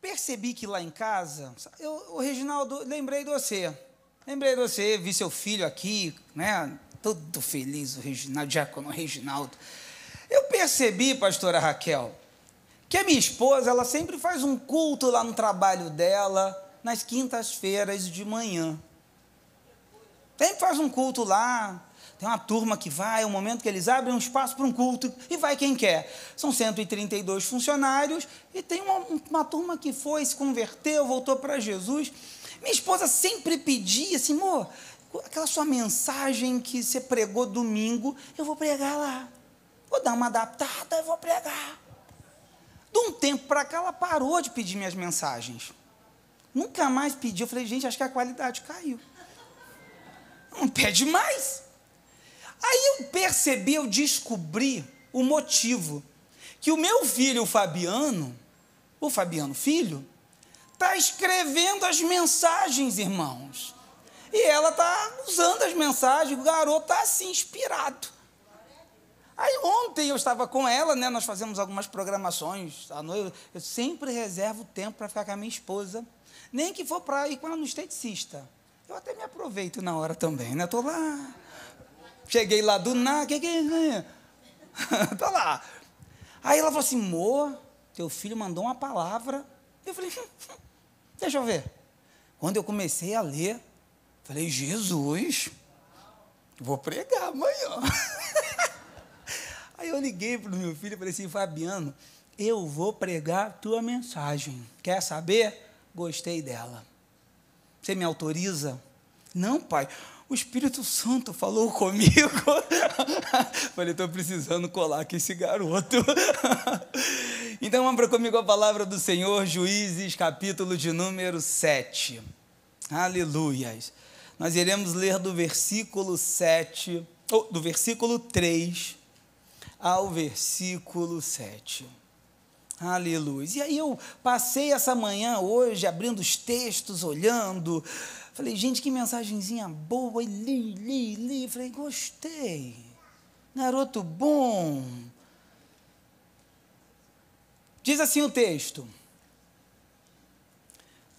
percebi que lá em casa, eu, o Reginaldo, lembrei de você. Lembrei de você, vi seu filho aqui, né? Todo feliz, o Reginaldo, Diácono Reginaldo. Eu percebi, pastora Raquel, que a minha esposa, ela sempre faz um culto lá no trabalho dela, nas quintas-feiras de manhã. Sempre faz um culto lá, tem uma turma que vai, é um momento que eles abrem um espaço para um culto e vai quem quer. São 132 funcionários e tem uma, uma turma que foi, se converteu, voltou para Jesus. Minha esposa sempre pedia assim, amor, aquela sua mensagem que você pregou domingo, eu vou pregar lá. Vou dar uma adaptada e vou pregar. De um tempo para cá, ela parou de pedir minhas mensagens. Nunca mais pediu. Eu falei, gente, acho que a qualidade caiu. Não pede mais. Aí eu percebi, eu descobri o motivo. Que o meu filho, o Fabiano, o Fabiano filho, está escrevendo as mensagens, irmãos. E ela está usando as mensagens, o garoto está assim, inspirado. Aí ontem eu estava com ela, né? Nós fazemos algumas programações à noite. Eu sempre reservo tempo para ficar com a minha esposa. Nem que for para ir com ela no esteticista. Eu até me aproveito na hora também, né? Estou lá Cheguei lá do nada, que que é? tá lá. Aí ela falou assim, amor, teu filho mandou uma palavra. Eu falei, deixa eu ver. Quando eu comecei a ler, falei, Jesus, vou pregar amanhã. Aí eu liguei para o meu filho e falei assim, Fabiano, eu vou pregar a tua mensagem. Quer saber? Gostei dela. Você me autoriza? Não, pai o Espírito Santo falou comigo. Falei, estou precisando colar aqui esse garoto. então, abra comigo a palavra do Senhor, Juízes, capítulo de número 7. Aleluias. Nós iremos ler do versículo 7, ou do versículo 3 ao versículo 7. Aleluia. E aí eu passei essa manhã hoje abrindo os textos, olhando, Falei, gente, que mensagenzinha boa. E li, li, li. Falei, gostei. Garoto bom. Diz assim o texto.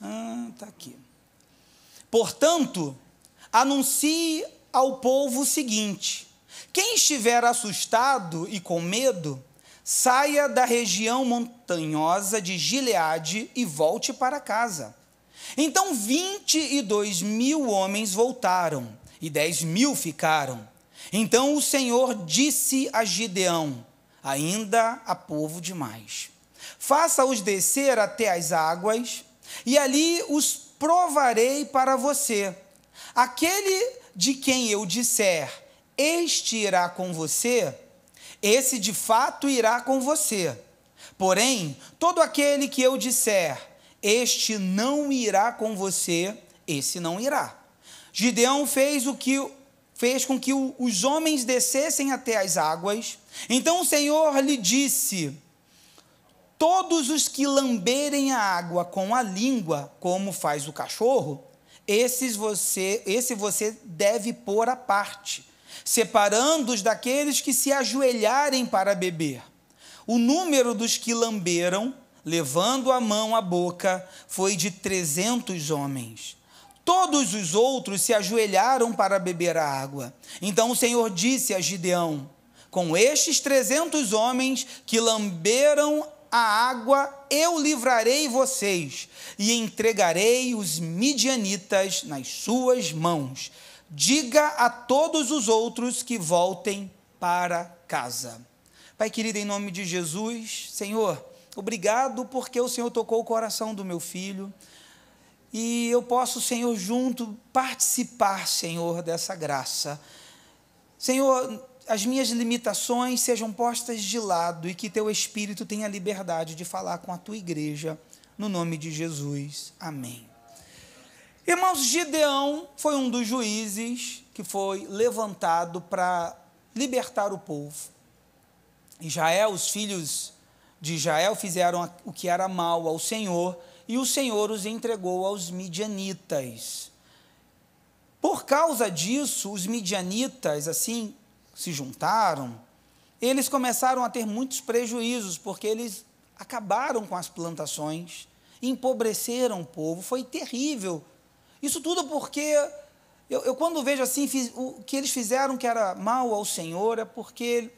Ah, tá aqui. Portanto, anuncie ao povo o seguinte: quem estiver assustado e com medo, saia da região montanhosa de Gileade e volte para casa. Então vinte e dois mil homens voltaram, e dez mil ficaram. Então o Senhor disse a Gideão: Ainda há povo demais. Faça-os descer até as águas, e ali os provarei para você. Aquele de quem eu disser, este irá com você, esse de fato irá com você. Porém, todo aquele que eu disser, este não irá com você, esse não irá. Gideão fez o que fez com que os homens descessem até as águas. Então o Senhor lhe disse: Todos os que lamberem a água com a língua, como faz o cachorro, esses você, esse você deve pôr à parte, separando-os daqueles que se ajoelharem para beber. O número dos que lamberam levando a mão à boca, foi de trezentos homens. Todos os outros se ajoelharam para beber a água. Então o Senhor disse a Gideão: Com estes trezentos homens que lamberam a água, eu livrarei vocês e entregarei os midianitas nas suas mãos. Diga a todos os outros que voltem para casa. Pai querido, em nome de Jesus, Senhor, Obrigado porque o Senhor tocou o coração do meu filho. E eu posso, Senhor, junto participar, Senhor, dessa graça. Senhor, as minhas limitações sejam postas de lado e que teu Espírito tenha liberdade de falar com a tua igreja, no nome de Jesus. Amém. Irmãos, Gideão foi um dos juízes que foi levantado para libertar o povo. Israel, os filhos de Israel fizeram o que era mal ao Senhor, e o Senhor os entregou aos midianitas. Por causa disso, os midianitas, assim, se juntaram, eles começaram a ter muitos prejuízos, porque eles acabaram com as plantações empobreceram o povo, foi terrível. Isso tudo porque eu, eu quando vejo assim, fiz, o que eles fizeram que era mal ao Senhor, é porque,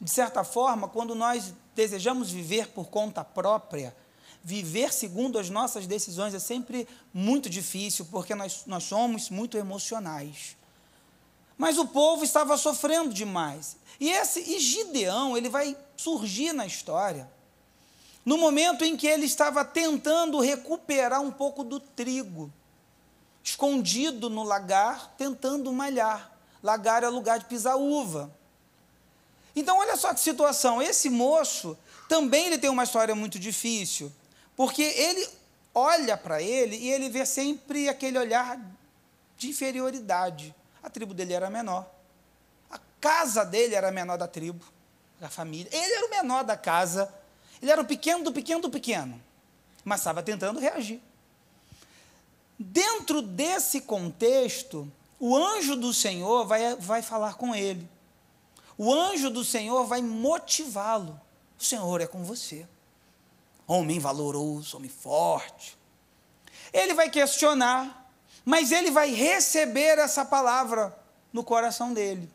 de certa forma, quando nós desejamos viver por conta própria, viver segundo as nossas decisões é sempre muito difícil, porque nós, nós somos muito emocionais. Mas o povo estava sofrendo demais. E esse e Gideão, ele vai surgir na história no momento em que ele estava tentando recuperar um pouco do trigo, escondido no lagar, tentando malhar. Lagar é lugar de pisar uva. Então, olha só que situação. Esse moço também ele tem uma história muito difícil, porque ele olha para ele e ele vê sempre aquele olhar de inferioridade. A tribo dele era menor. A casa dele era menor da tribo, da família. Ele era o menor da casa. Ele era o pequeno do pequeno do pequeno. Mas estava tentando reagir. Dentro desse contexto, o anjo do Senhor vai, vai falar com ele. O anjo do Senhor vai motivá-lo. O Senhor é com você. Homem valoroso, homem forte. Ele vai questionar, mas ele vai receber essa palavra no coração dele.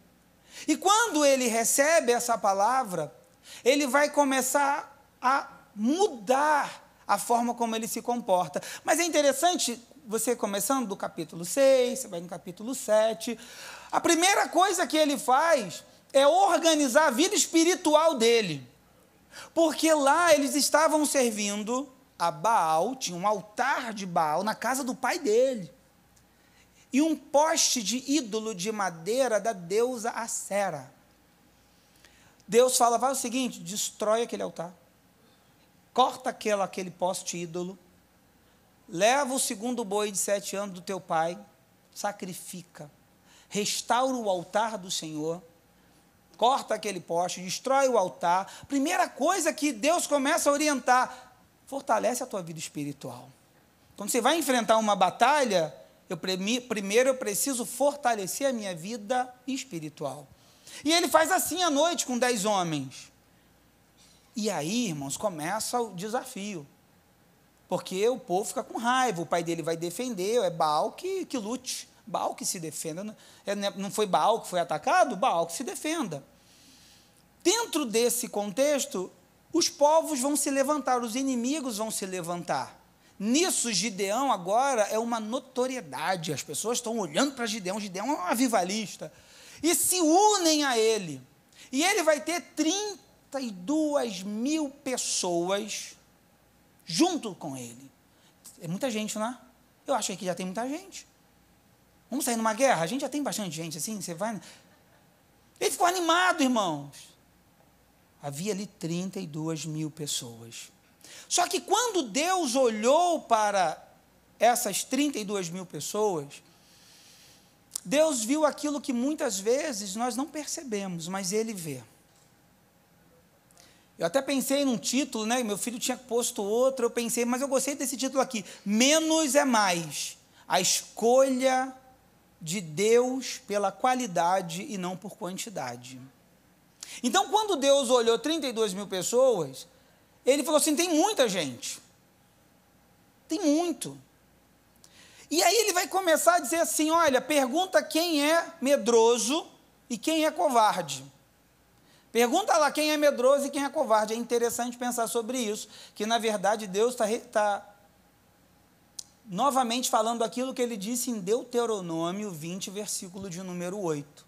E quando ele recebe essa palavra, ele vai começar a mudar a forma como ele se comporta. Mas é interessante, você começando do capítulo 6, você vai no capítulo 7, a primeira coisa que ele faz é organizar a vida espiritual dele. Porque lá eles estavam servindo a Baal, tinha um altar de Baal na casa do pai dele. E um poste de ídolo de madeira da deusa Acera. Deus fala: vai o seguinte, destrói aquele altar. Corta aquele, aquele poste ídolo. Leva o segundo boi de sete anos do teu pai. Sacrifica. Restaura o altar do Senhor corta aquele poste, destrói o altar. Primeira coisa que Deus começa a orientar: fortalece a tua vida espiritual. Quando você vai enfrentar uma batalha, eu, primeiro eu preciso fortalecer a minha vida espiritual. E ele faz assim à noite com dez homens. E aí, irmãos, começa o desafio. Porque o povo fica com raiva, o pai dele vai defender, é Baal que, que lute. Baal que se defenda. É, né, não foi Baal que foi atacado? Baal que se defenda. Dentro desse contexto, os povos vão se levantar, os inimigos vão se levantar. Nisso, Gideão agora é uma notoriedade. As pessoas estão olhando para Gideão. Gideão é um avivalista. E se unem a ele. E ele vai ter 32 mil pessoas junto com ele. É muita gente, não é? Eu achei que já tem muita gente. Vamos sair numa guerra? A gente já tem bastante gente assim, você vai. Ele ficou animado, irmãos. Havia ali 32 mil pessoas. Só que quando Deus olhou para essas 32 mil pessoas, Deus viu aquilo que muitas vezes nós não percebemos, mas Ele vê. Eu até pensei num título, né? Meu filho tinha posto outro, eu pensei, mas eu gostei desse título aqui: Menos é mais. A escolha de Deus pela qualidade e não por quantidade. Então, quando Deus olhou 32 mil pessoas, ele falou assim: tem muita gente. Tem muito. E aí ele vai começar a dizer assim: olha, pergunta quem é medroso e quem é covarde. Pergunta lá quem é medroso e quem é covarde. É interessante pensar sobre isso, que na verdade Deus está tá novamente falando aquilo que ele disse em Deuteronômio 20, versículo de número 8.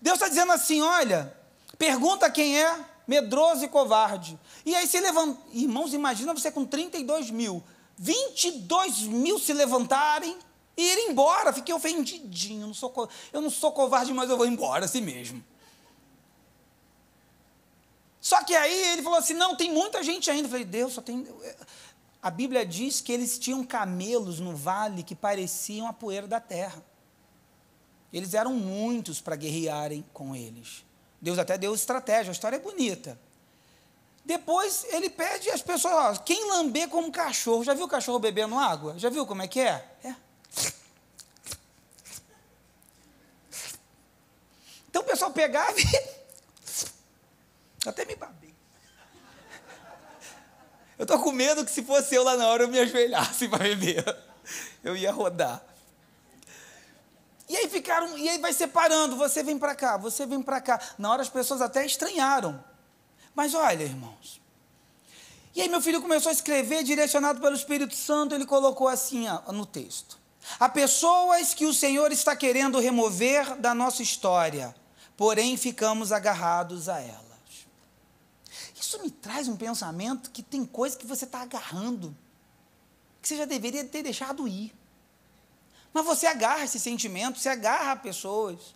Deus está dizendo assim: olha, pergunta quem é medroso e covarde. E aí se levanta. Irmãos, imagina você com 32 mil, 22 mil se levantarem e ir embora. Fiquei ofendidinho. Não sou, eu não sou covarde, mas eu vou embora assim mesmo. Só que aí ele falou assim: não, tem muita gente ainda. Eu falei, Deus, só tem. A Bíblia diz que eles tinham camelos no vale que pareciam a poeira da terra. Eles eram muitos para guerrearem com eles. Deus até deu estratégia, a história é bonita. Depois ele pede às pessoas: ó, quem lamber como cachorro? Já viu o cachorro bebendo água? Já viu como é que é? É. Então o pessoal pegava e. Até me. Eu estou com medo que se fosse eu lá na hora eu me ajoelhasse para beber. Eu ia rodar. E aí ficaram, e aí vai separando, você vem para cá, você vem para cá. Na hora as pessoas até estranharam. Mas olha, irmãos. E aí meu filho começou a escrever, direcionado pelo Espírito Santo, ele colocou assim no texto: Há pessoas que o Senhor está querendo remover da nossa história, porém ficamos agarrados a elas. Isso me traz um pensamento que tem coisa que você está agarrando, que você já deveria ter deixado ir. Mas você agarra esse sentimento, você agarra pessoas.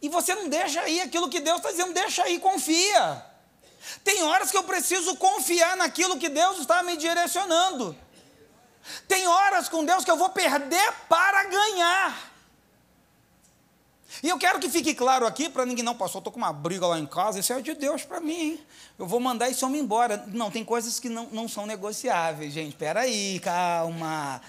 E você não deixa aí aquilo que Deus está dizendo, deixa aí, confia. Tem horas que eu preciso confiar naquilo que Deus está me direcionando. Tem horas com Deus que eu vou perder para ganhar. E eu quero que fique claro aqui, para ninguém não passou, estou com uma briga lá em casa, isso é de Deus para mim, hein? Eu vou mandar esse homem embora. Não, tem coisas que não, não são negociáveis, gente. Espera aí, calma.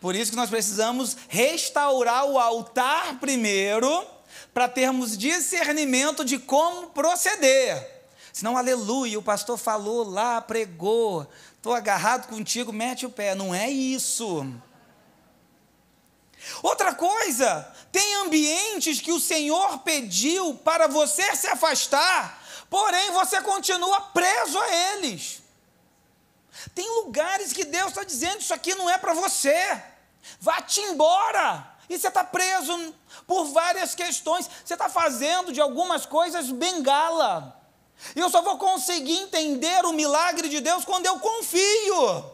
Por isso que nós precisamos restaurar o altar primeiro, para termos discernimento de como proceder. Senão, aleluia, o pastor falou lá, pregou, estou agarrado contigo, mete o pé. Não é isso. Outra coisa, tem ambientes que o Senhor pediu para você se afastar, porém você continua preso a eles. Tem lugares que Deus está dizendo: Isso aqui não é para você. Vá-te embora. E você está preso por várias questões. Você está fazendo de algumas coisas bengala. E eu só vou conseguir entender o milagre de Deus quando eu confio.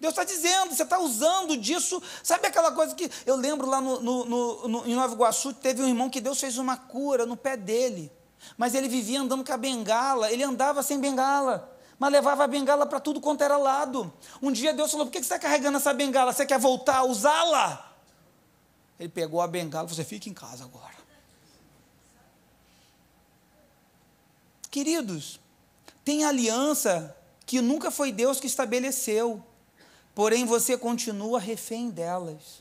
Deus está dizendo, você está usando disso. Sabe aquela coisa que eu lembro lá no, no, no, em Nova Iguaçu, teve um irmão que Deus fez uma cura no pé dele. Mas ele vivia andando com a bengala, ele andava sem bengala mas levava a bengala para tudo quanto era lado. Um dia Deus falou: por que você está carregando essa bengala? Você quer voltar a usá-la? Ele pegou a bengala e falou: fica em casa agora. Queridos, tem aliança que nunca foi Deus que estabeleceu, porém você continua refém delas.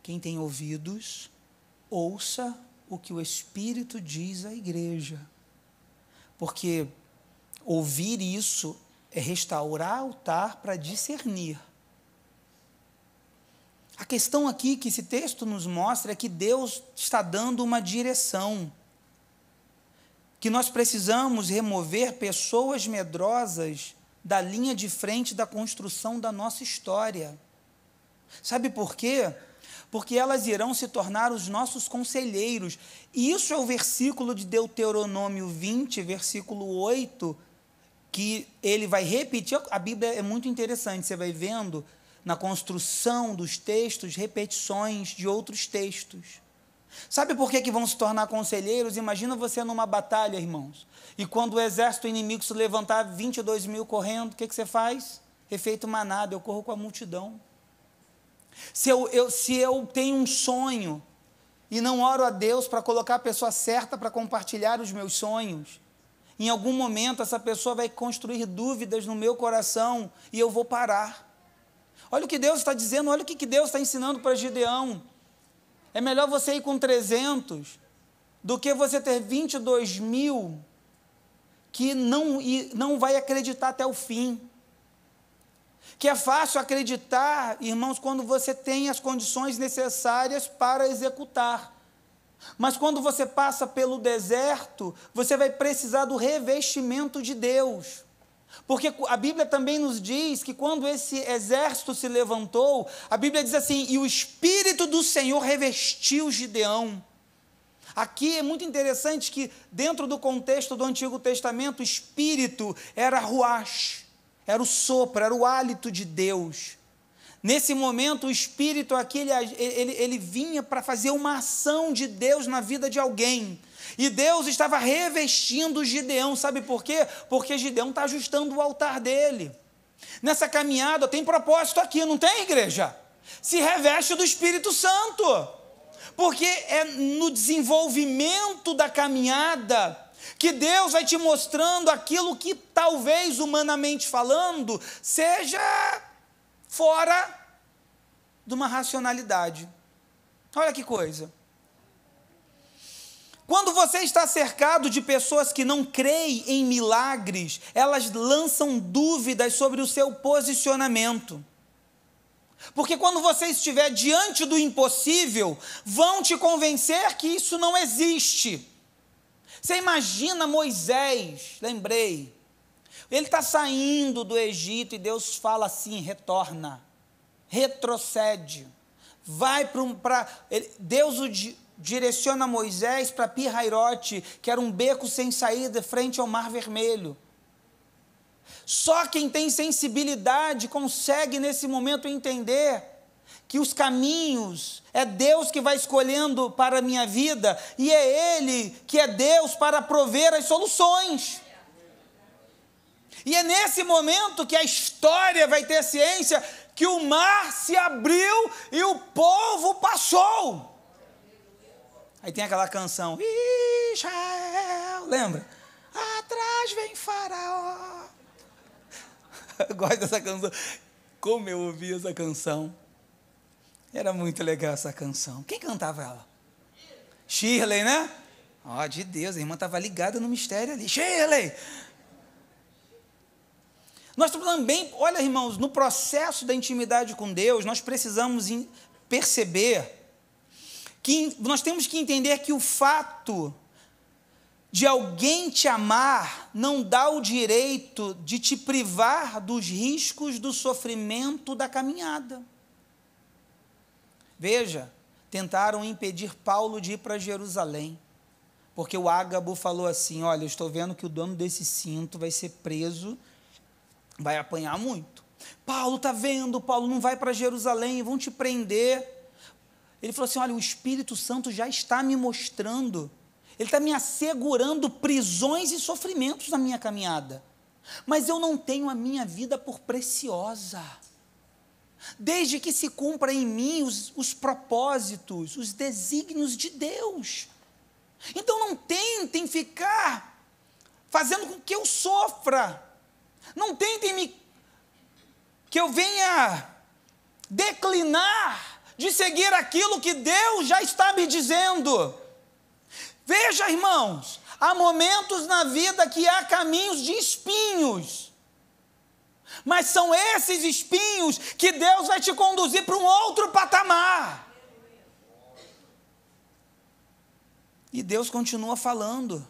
Quem tem ouvidos, ouça o que o Espírito diz à igreja. Porque Ouvir isso é restaurar altar para discernir. A questão aqui que esse texto nos mostra é que Deus está dando uma direção. Que nós precisamos remover pessoas medrosas da linha de frente da construção da nossa história. Sabe por quê? Porque elas irão se tornar os nossos conselheiros. E isso é o versículo de Deuteronômio 20, versículo 8, que ele vai repetir. A Bíblia é muito interessante, você vai vendo na construção dos textos repetições de outros textos. Sabe por que, que vão se tornar conselheiros? Imagina você numa batalha, irmãos. E quando o exército inimigo se levantar, 22 mil correndo, o que, que você faz? Efeito manada, eu corro com a multidão. Se eu, eu, se eu tenho um sonho e não oro a Deus para colocar a pessoa certa para compartilhar os meus sonhos, em algum momento essa pessoa vai construir dúvidas no meu coração e eu vou parar. Olha o que Deus está dizendo, olha o que Deus está ensinando para Gideão. É melhor você ir com 300 do que você ter 22 mil que não, não vai acreditar até o fim. Que é fácil acreditar, irmãos, quando você tem as condições necessárias para executar. Mas quando você passa pelo deserto, você vai precisar do revestimento de Deus. Porque a Bíblia também nos diz que quando esse exército se levantou, a Bíblia diz assim: e o Espírito do Senhor revestiu Gideão. Aqui é muito interessante que, dentro do contexto do Antigo Testamento, o Espírito era ruach, era o sopro, era o hálito de Deus. Nesse momento, o Espírito aqui, ele, ele, ele vinha para fazer uma ação de Deus na vida de alguém. E Deus estava revestindo Gideão, sabe por quê? Porque Gideão está ajustando o altar dele. Nessa caminhada tem propósito aqui, não tem, igreja? Se reveste do Espírito Santo. Porque é no desenvolvimento da caminhada que Deus vai te mostrando aquilo que talvez humanamente falando seja fora de uma racionalidade. Olha que coisa. Quando você está cercado de pessoas que não creem em milagres, elas lançam dúvidas sobre o seu posicionamento. Porque quando você estiver diante do impossível, vão te convencer que isso não existe. Você imagina Moisés, lembrei. Ele está saindo do Egito e Deus fala assim: retorna, retrocede, vai para. Deus o direciona Moisés para Pirairote, que era um beco sem saída, frente ao Mar Vermelho. Só quem tem sensibilidade consegue nesse momento entender que os caminhos é Deus que vai escolhendo para a minha vida e é Ele que é Deus para prover as soluções. E é nesse momento que a história vai ter ciência que o mar se abriu e o povo passou. Aí tem aquela canção, Israel, lembra? Atrás vem Faraó. Eu gosto dessa canção. Como eu ouvi essa canção. Era muito legal essa canção. Quem cantava ela? Shirley, né? Ó, oh, de Deus, a irmã estava ligada no mistério ali. Shirley! Nós também, olha irmãos, no processo da intimidade com Deus, nós precisamos perceber que nós temos que entender que o fato de alguém te amar não dá o direito de te privar dos riscos do sofrimento da caminhada. Veja, tentaram impedir Paulo de ir para Jerusalém, porque o Ágabo falou assim: Olha, eu estou vendo que o dono desse cinto vai ser preso, vai apanhar muito. Paulo está vendo, Paulo não vai para Jerusalém, vão te prender. Ele falou assim: olha, o Espírito Santo já está me mostrando, ele está me assegurando prisões e sofrimentos na minha caminhada, mas eu não tenho a minha vida por preciosa. Desde que se cumpra em mim os, os propósitos, os desígnios de Deus. Então não tentem ficar fazendo com que eu sofra. Não tentem me que eu venha declinar de seguir aquilo que Deus já está me dizendo. Veja, irmãos, há momentos na vida que há caminhos de espinhos. Mas são esses espinhos que Deus vai te conduzir para um outro patamar. E Deus continua falando.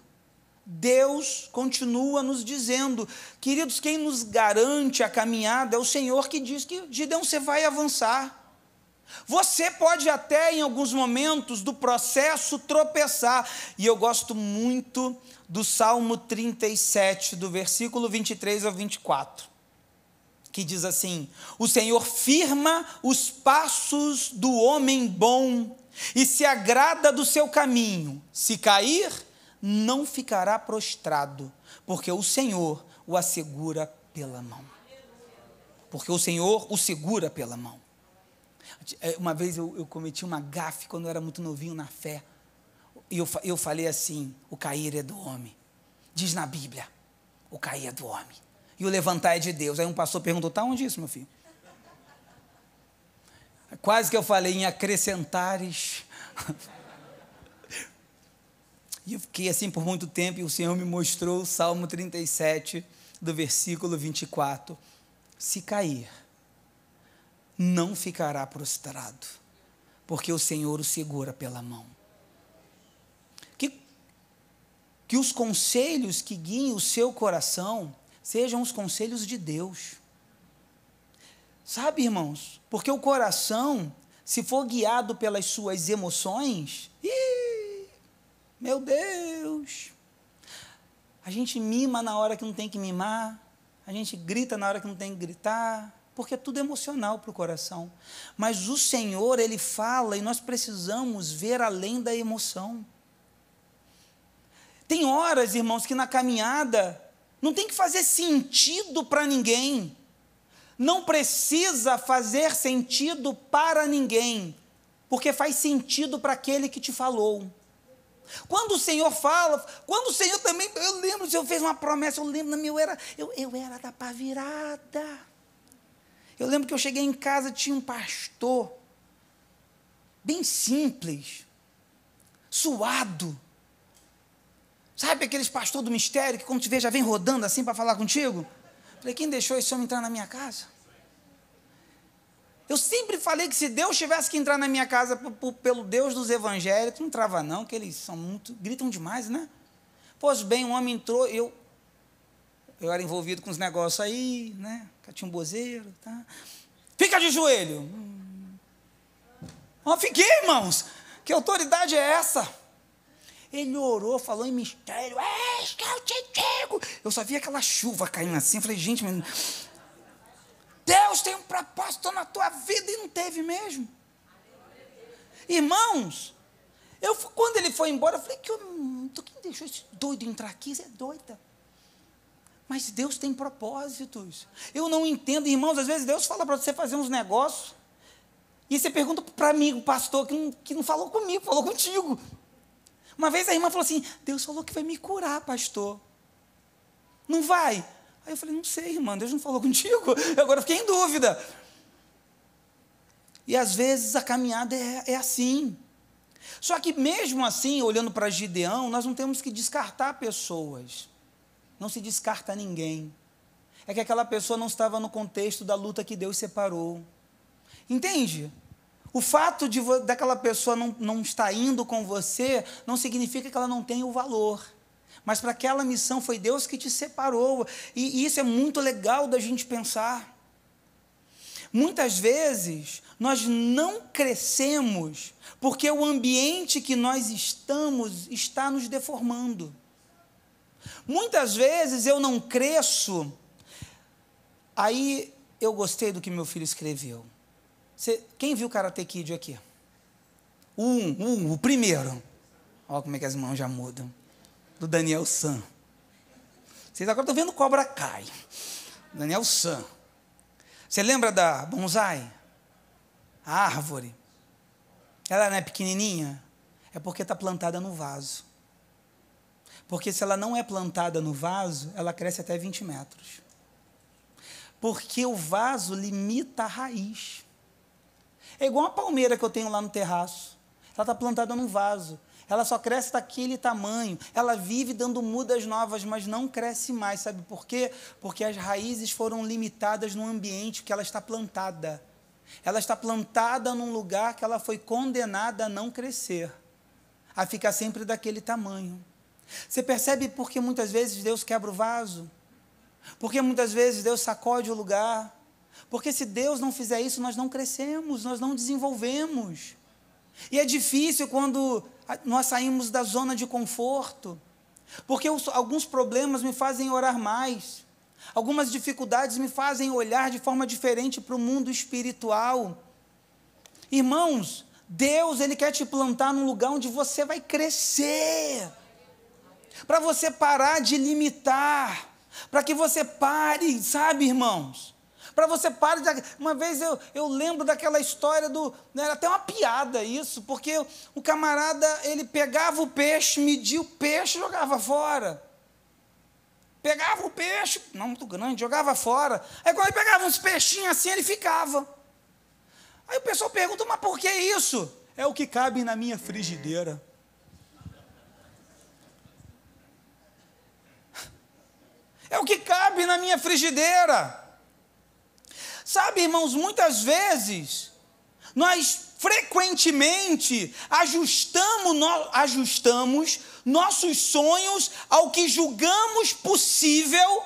Deus continua nos dizendo, queridos, quem nos garante a caminhada é o Senhor que diz que Gideão você vai avançar. Você pode até, em alguns momentos do processo, tropeçar. E eu gosto muito do Salmo 37, do versículo 23 ao 24, que diz assim: O Senhor firma os passos do homem bom e se agrada do seu caminho. Se cair, não ficará prostrado, porque o Senhor o assegura pela mão. Porque o Senhor o segura pela mão. É, uma vez eu, eu cometi uma gafe quando eu era muito novinho na fé. E eu, eu falei assim: o cair é do homem. Diz na Bíblia: o cair é do homem. E o levantar é de Deus. Aí um pastor perguntou: tá onde isso, meu filho? Quase que eu falei em acrescentares. E eu fiquei assim por muito tempo, e o Senhor me mostrou o Salmo 37, do versículo 24. Se cair, não ficará prostrado, porque o Senhor o segura pela mão. Que, que os conselhos que guiem o seu coração sejam os conselhos de Deus. Sabe, irmãos, porque o coração, se for guiado pelas suas emoções, ih, meu Deus, a gente mima na hora que não tem que mimar, a gente grita na hora que não tem que gritar, porque é tudo emocional para o coração. Mas o Senhor, Ele fala e nós precisamos ver além da emoção. Tem horas, irmãos, que na caminhada não tem que fazer sentido para ninguém. Não precisa fazer sentido para ninguém, porque faz sentido para aquele que te falou. Quando o Senhor fala, quando o Senhor também, eu lembro, o Senhor fez uma promessa, eu lembro, eu era, eu, eu era da pá virada. Eu lembro que eu cheguei em casa, tinha um pastor, bem simples, suado, Sabe aqueles pastor do mistério que quando te vê já vem rodando assim para falar contigo? Falei, quem deixou esse homem entrar na minha casa? Eu sempre falei que se Deus tivesse que entrar na minha casa pelo Deus dos evangélicos, não trava não, que eles são muito, gritam demais, né? Pois bem, um homem entrou, eu eu era envolvido com os negócios aí, né? Catimbozeiro, tá? Fica de joelho. Hum. Oh, fiquei, irmãos. Que autoridade é essa? Ele orou, falou em mistério. É, que eu te digo. Eu só vi aquela chuva caindo assim. Eu falei, gente, mas Deus tem um propósito na tua vida e não teve mesmo. Irmãos, eu, quando ele foi embora, eu falei que eu, quem deixou esse doido entrar aqui? Você é doida. Mas Deus tem propósitos. Eu não entendo, irmãos, às vezes Deus fala para você fazer uns negócios. E você pergunta para mim, o pastor, que não, que não falou comigo, falou contigo. Uma vez a irmã falou assim: Deus falou que vai me curar, pastor. Não vai? Aí eu falei: Não sei, irmã, Deus não falou contigo. Eu agora fiquei em dúvida. E às vezes a caminhada é, é assim. Só que mesmo assim, olhando para Gideão, nós não temos que descartar pessoas. Não se descarta ninguém. É que aquela pessoa não estava no contexto da luta que Deus separou. Entende? O fato de daquela pessoa não, não estar indo com você não significa que ela não tenha o valor. Mas para aquela missão foi Deus que te separou. E, e isso é muito legal da gente pensar. Muitas vezes nós não crescemos porque o ambiente que nós estamos está nos deformando. Muitas vezes eu não cresço. Aí eu gostei do que meu filho escreveu. Você, quem viu Karate Kid aqui? Um, um, o primeiro. Olha como é que as mãos já mudam. Do Daniel San. Vocês agora estão vendo Cobra Kai. Daniel San. Você lembra da bonsai? A árvore. Ela não é pequenininha? É porque está plantada no vaso. Porque se ela não é plantada no vaso, ela cresce até 20 metros. Porque o vaso limita a raiz. É igual a palmeira que eu tenho lá no terraço. Ela está plantada num vaso. Ela só cresce daquele tamanho. Ela vive dando mudas novas, mas não cresce mais. Sabe por quê? Porque as raízes foram limitadas no ambiente que ela está plantada. Ela está plantada num lugar que ela foi condenada a não crescer, a ficar sempre daquele tamanho. Você percebe por que muitas vezes Deus quebra o vaso? Porque muitas vezes Deus sacode o lugar? Porque se Deus não fizer isso, nós não crescemos, nós não desenvolvemos. E é difícil quando nós saímos da zona de conforto, porque alguns problemas me fazem orar mais, algumas dificuldades me fazem olhar de forma diferente para o mundo espiritual. Irmãos, Deus, Ele quer te plantar num lugar onde você vai crescer, para você parar de limitar, para que você pare, sabe, irmãos? Para você parar de. Uma vez eu, eu lembro daquela história do. Né, era até uma piada isso, porque o camarada ele pegava o peixe, media o peixe e jogava fora. Pegava o peixe, não muito grande, jogava fora. Aí quando ele pegava uns peixinhos assim, ele ficava. Aí o pessoal pergunta, mas por que isso? É o que cabe na minha frigideira. É o que cabe na minha frigideira. Sabe, irmãos, muitas vezes nós frequentemente ajustamos, no, ajustamos nossos sonhos ao que julgamos possível,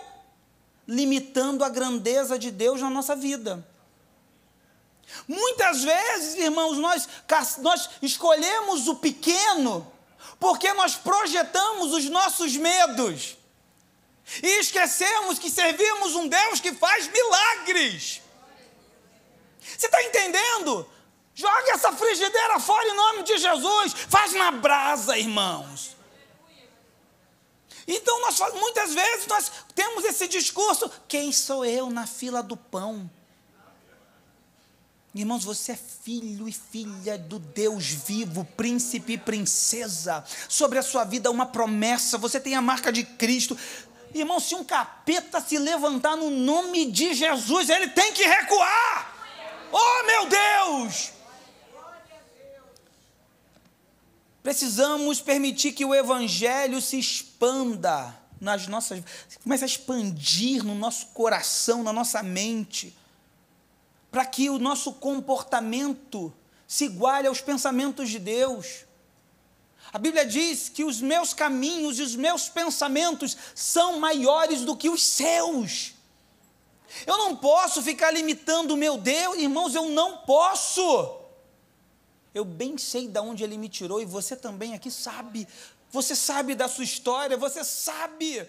limitando a grandeza de Deus na nossa vida. Muitas vezes, irmãos, nós, nós escolhemos o pequeno porque nós projetamos os nossos medos e esquecemos que servimos um Deus que faz milagres. Você está entendendo? Joga essa frigideira fora em nome de Jesus. Faz na brasa, irmãos. Então, nós, muitas vezes nós temos esse discurso: quem sou eu na fila do pão? Irmãos, você é filho e filha do Deus vivo, príncipe e princesa. Sobre a sua vida, uma promessa. Você tem a marca de Cristo. Irmão, se um capeta se levantar no nome de Jesus, ele tem que recuar. Oh, meu Deus! Precisamos permitir que o Evangelho se expanda nas nossas. comece a expandir no nosso coração, na nossa mente, para que o nosso comportamento se iguale aos pensamentos de Deus. A Bíblia diz que os meus caminhos e os meus pensamentos são maiores do que os seus. Eu não posso ficar limitando o meu Deus, irmãos, eu não posso. Eu bem sei de onde ele me tirou e você também aqui sabe. Você sabe da sua história, você sabe